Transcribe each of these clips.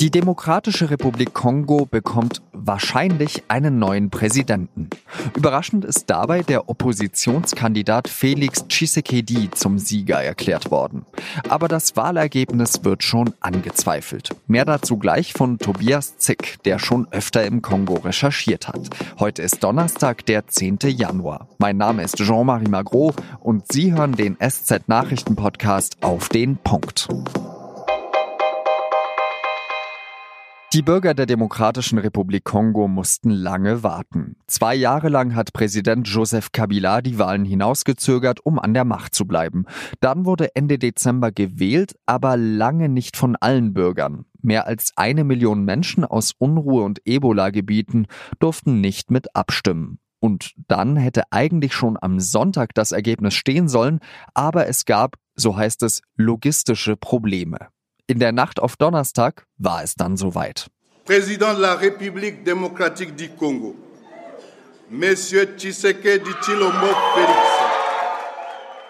Die Demokratische Republik Kongo bekommt wahrscheinlich einen neuen Präsidenten. Überraschend ist dabei der Oppositionskandidat Felix Tshisekedi zum Sieger erklärt worden. Aber das Wahlergebnis wird schon angezweifelt. Mehr dazu gleich von Tobias Zick, der schon öfter im Kongo recherchiert hat. Heute ist Donnerstag, der 10. Januar. Mein Name ist Jean-Marie Magro und Sie hören den SZ Nachrichten Podcast auf den Punkt. Die Bürger der Demokratischen Republik Kongo mussten lange warten. Zwei Jahre lang hat Präsident Joseph Kabila die Wahlen hinausgezögert, um an der Macht zu bleiben. Dann wurde Ende Dezember gewählt, aber lange nicht von allen Bürgern. Mehr als eine Million Menschen aus Unruhe- und Ebola-Gebieten durften nicht mit abstimmen. Und dann hätte eigentlich schon am Sonntag das Ergebnis stehen sollen, aber es gab, so heißt es, logistische Probleme. In der Nacht auf Donnerstag war es dann soweit. Präsident de la République démocratique du Congo, Monsieur Tshisekedi Chilombo Félix.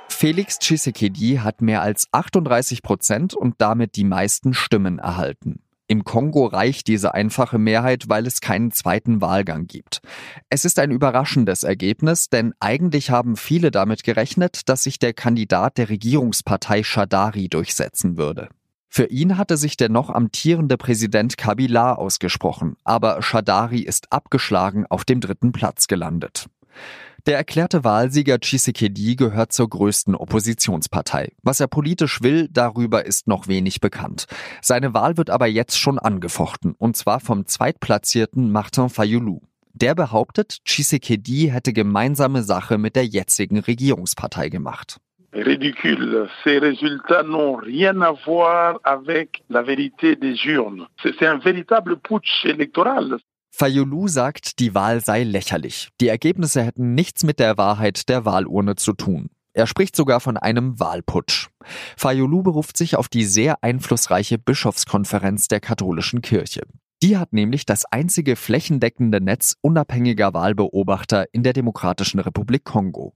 Felix Tshisekedi hat mehr als 38 Prozent und damit die meisten Stimmen erhalten. Im Kongo reicht diese einfache Mehrheit, weil es keinen zweiten Wahlgang gibt. Es ist ein überraschendes Ergebnis, denn eigentlich haben viele damit gerechnet, dass sich der Kandidat der Regierungspartei Shadari durchsetzen würde. Für ihn hatte sich der noch amtierende Präsident Kabila ausgesprochen, aber Shadari ist abgeschlagen auf dem dritten Platz gelandet. Der erklärte Wahlsieger Tshisekedi gehört zur größten Oppositionspartei. Was er politisch will, darüber ist noch wenig bekannt. Seine Wahl wird aber jetzt schon angefochten, und zwar vom zweitplatzierten Martin Fayoulou. Der behauptet, Tshisekedi hätte gemeinsame Sache mit der jetzigen Regierungspartei gemacht ridicule. Ces résultats n'ont rien à voir avec la vérité des urnes. C'est un véritable putsch électoral. Fayulu sagt, die Wahl sei lächerlich. Die Ergebnisse hätten nichts mit der Wahrheit der Wahlurne zu tun. Er spricht sogar von einem Wahlputsch. Fayulu beruft sich auf die sehr einflussreiche Bischofskonferenz der katholischen Kirche. Die hat nämlich das einzige flächendeckende Netz unabhängiger Wahlbeobachter in der Demokratischen Republik Kongo.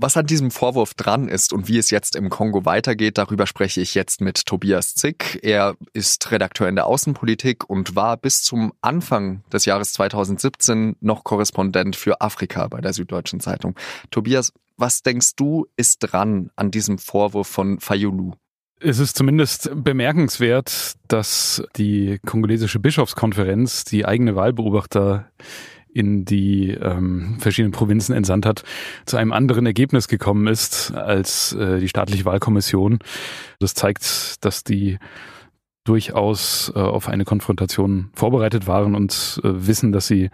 Was an diesem Vorwurf dran ist und wie es jetzt im Kongo weitergeht, darüber spreche ich jetzt mit Tobias Zick. Er ist Redakteur in der Außenpolitik und war bis zum Anfang des Jahres 2017 noch Korrespondent für Afrika bei der Süddeutschen Zeitung. Tobias, was denkst du ist dran an diesem Vorwurf von Fayulu? Es ist zumindest bemerkenswert, dass die kongolesische Bischofskonferenz die eigene Wahlbeobachter in die ähm, verschiedenen Provinzen entsandt hat, zu einem anderen Ergebnis gekommen ist als äh, die staatliche Wahlkommission. Das zeigt, dass die durchaus äh, auf eine Konfrontation vorbereitet waren und äh, wissen, dass sie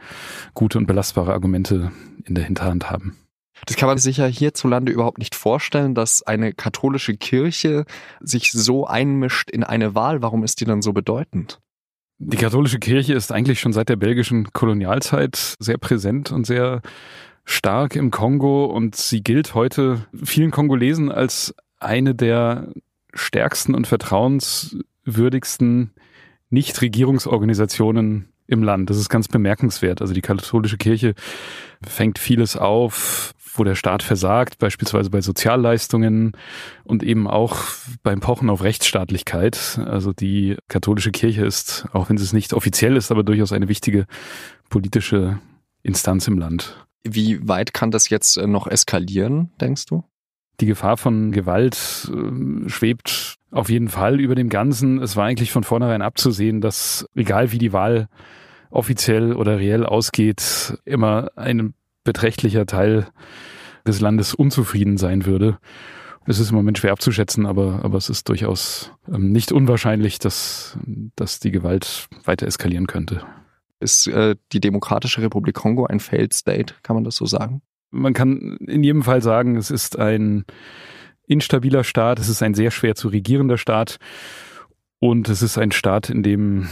gute und belastbare Argumente in der Hinterhand haben. Das kann man sich ja hierzulande überhaupt nicht vorstellen, dass eine katholische Kirche sich so einmischt in eine Wahl. Warum ist die dann so bedeutend? Die katholische Kirche ist eigentlich schon seit der belgischen Kolonialzeit sehr präsent und sehr stark im Kongo und sie gilt heute vielen Kongolesen als eine der stärksten und vertrauenswürdigsten Nichtregierungsorganisationen im Land. Das ist ganz bemerkenswert. Also die katholische Kirche fängt vieles auf, wo der Staat versagt, beispielsweise bei Sozialleistungen und eben auch beim Pochen auf Rechtsstaatlichkeit. Also die katholische Kirche ist, auch wenn sie es nicht offiziell ist, aber durchaus eine wichtige politische Instanz im Land. Wie weit kann das jetzt äh, noch eskalieren, denkst du? Die Gefahr von Gewalt äh, schwebt auf jeden Fall über dem Ganzen. Es war eigentlich von vornherein abzusehen, dass egal wie die Wahl offiziell oder reell ausgeht, immer ein beträchtlicher Teil des Landes unzufrieden sein würde. Es ist im Moment schwer abzuschätzen, aber, aber es ist durchaus ähm, nicht unwahrscheinlich, dass, dass die Gewalt weiter eskalieren könnte. Ist äh, die Demokratische Republik Kongo ein Failed State, kann man das so sagen? Man kann in jedem Fall sagen, es ist ein instabiler Staat, es ist ein sehr schwer zu regierender Staat und es ist ein Staat, in dem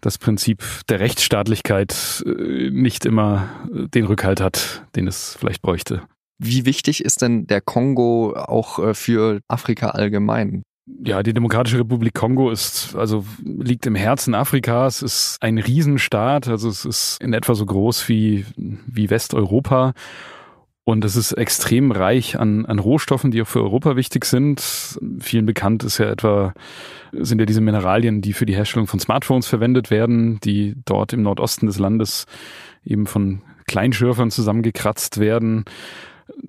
das Prinzip der Rechtsstaatlichkeit äh, nicht immer äh, den Rückhalt hat, den es vielleicht bräuchte. Wie wichtig ist denn der Kongo auch äh, für Afrika allgemein? Ja, die Demokratische Republik Kongo ist, also liegt im Herzen Afrikas, ist ein Riesenstaat, also es ist in etwa so groß wie, wie Westeuropa Und es ist extrem reich an, an Rohstoffen, die auch für Europa wichtig sind. Vielen bekannt ist ja etwa, sind ja diese Mineralien, die für die Herstellung von Smartphones verwendet werden, die dort im Nordosten des Landes eben von Kleinschürfern zusammengekratzt werden.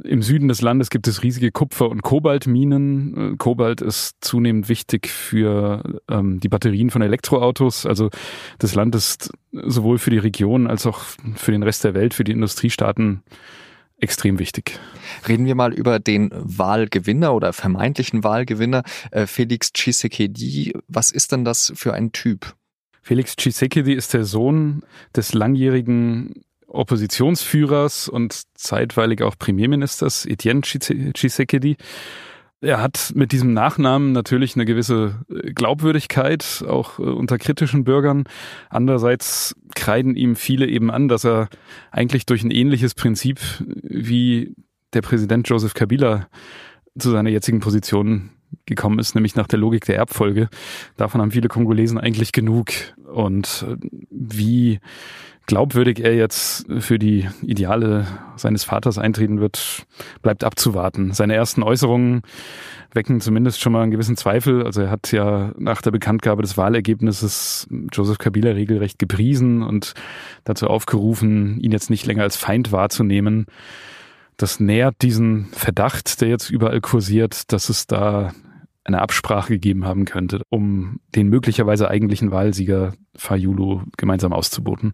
Im Süden des Landes gibt es riesige Kupfer- und Kobaltminen. Kobalt ist zunehmend wichtig für ähm, die Batterien von Elektroautos. Also das Land ist sowohl für die Region als auch für den Rest der Welt, für die Industriestaaten extrem wichtig. Reden wir mal über den Wahlgewinner oder vermeintlichen Wahlgewinner, äh, Felix Tshisekedi. Was ist denn das für ein Typ? Felix Tshisekedi ist der Sohn des langjährigen Oppositionsführers und zeitweilig auch Premierministers Etienne Tshisekedi. Er hat mit diesem Nachnamen natürlich eine gewisse äh, Glaubwürdigkeit, auch äh, unter kritischen Bürgern. Andererseits kreiden ihm viele eben an, dass er eigentlich durch ein ähnliches Prinzip wie der Präsident Joseph Kabila zu seiner jetzigen Position gekommen ist, nämlich nach der Logik der Erbfolge. Davon haben viele Kongolesen eigentlich genug. Und äh, wie glaubwürdig er jetzt für die Ideale seines Vaters eintreten wird, bleibt abzuwarten. Seine ersten Äußerungen wecken zumindest schon mal einen gewissen Zweifel. Also er hat ja nach der Bekanntgabe des Wahlergebnisses Joseph Kabila regelrecht gepriesen und dazu aufgerufen, ihn jetzt nicht länger als Feind wahrzunehmen. Das nährt diesen Verdacht, der jetzt überall kursiert, dass es da eine Absprache gegeben haben könnte, um den möglicherweise eigentlichen Wahlsieger Fayulu gemeinsam auszuboten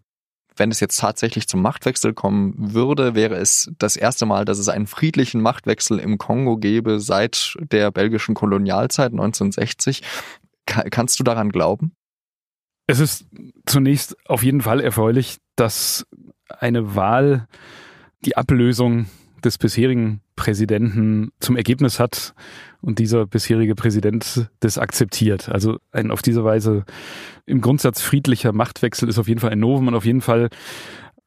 wenn es jetzt tatsächlich zum Machtwechsel kommen würde, wäre es das erste Mal, dass es einen friedlichen Machtwechsel im Kongo gäbe seit der belgischen Kolonialzeit 1960. kannst du daran glauben? Es ist zunächst auf jeden Fall erfreulich, dass eine Wahl die Ablösung des bisherigen Präsidenten zum Ergebnis hat und dieser bisherige Präsident das akzeptiert. Also ein auf diese Weise im Grundsatz friedlicher Machtwechsel ist auf jeden Fall ein Novum und auf jeden Fall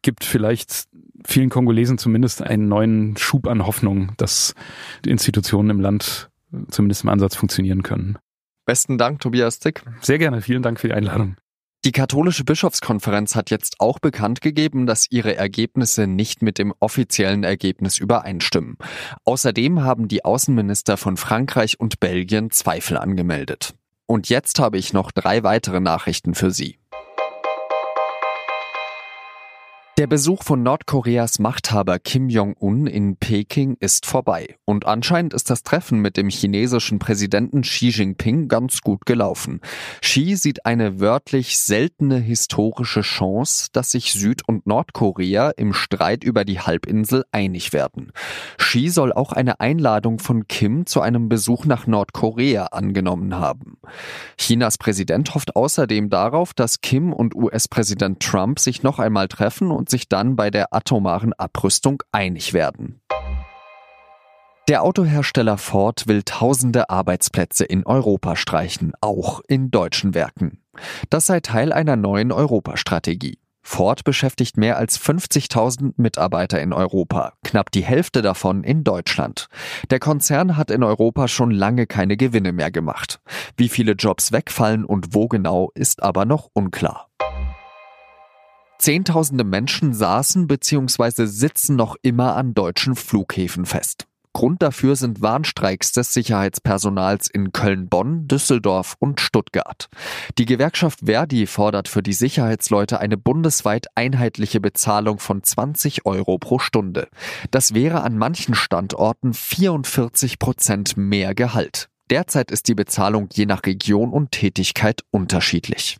gibt vielleicht vielen Kongolesen zumindest einen neuen Schub an Hoffnung, dass die Institutionen im Land zumindest im Ansatz funktionieren können. Besten Dank, Tobias Zick. Sehr gerne. Vielen Dank für die Einladung. Die katholische Bischofskonferenz hat jetzt auch bekannt gegeben, dass ihre Ergebnisse nicht mit dem offiziellen Ergebnis übereinstimmen. Außerdem haben die Außenminister von Frankreich und Belgien Zweifel angemeldet. Und jetzt habe ich noch drei weitere Nachrichten für Sie. Der Besuch von Nordkoreas Machthaber Kim Jong-un in Peking ist vorbei. Und anscheinend ist das Treffen mit dem chinesischen Präsidenten Xi Jinping ganz gut gelaufen. Xi sieht eine wörtlich seltene historische Chance, dass sich Süd- und Nordkorea im Streit über die Halbinsel einig werden. Xi soll auch eine Einladung von Kim zu einem Besuch nach Nordkorea angenommen haben. Chinas Präsident hofft außerdem darauf, dass Kim und US-Präsident Trump sich noch einmal treffen und sich dann bei der atomaren Abrüstung einig werden. Der Autohersteller Ford will tausende Arbeitsplätze in Europa streichen, auch in deutschen Werken. Das sei Teil einer neuen Europastrategie. Ford beschäftigt mehr als 50.000 Mitarbeiter in Europa, knapp die Hälfte davon in Deutschland. Der Konzern hat in Europa schon lange keine Gewinne mehr gemacht. Wie viele Jobs wegfallen und wo genau, ist aber noch unklar. Zehntausende Menschen saßen bzw. sitzen noch immer an deutschen Flughäfen fest. Grund dafür sind Warnstreiks des Sicherheitspersonals in Köln-Bonn, Düsseldorf und Stuttgart. Die Gewerkschaft Verdi fordert für die Sicherheitsleute eine bundesweit einheitliche Bezahlung von 20 Euro pro Stunde. Das wäre an manchen Standorten 44 Prozent mehr Gehalt. Derzeit ist die Bezahlung je nach Region und Tätigkeit unterschiedlich.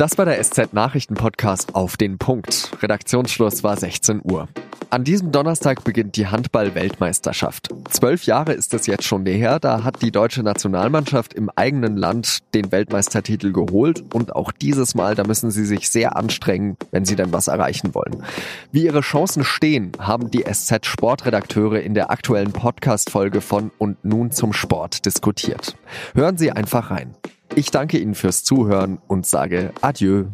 Das war der SZ Nachrichten Podcast auf den Punkt. Redaktionsschluss war 16 Uhr. An diesem Donnerstag beginnt die Handball-Weltmeisterschaft. Zwölf Jahre ist es jetzt schon her, da hat die deutsche Nationalmannschaft im eigenen Land den Weltmeistertitel geholt und auch dieses Mal, da müssen sie sich sehr anstrengen, wenn sie denn was erreichen wollen. Wie ihre Chancen stehen, haben die SZ Sportredakteure in der aktuellen Podcast-Folge von Und nun zum Sport diskutiert. Hören Sie einfach rein. Ich danke Ihnen fürs Zuhören und sage Adieu.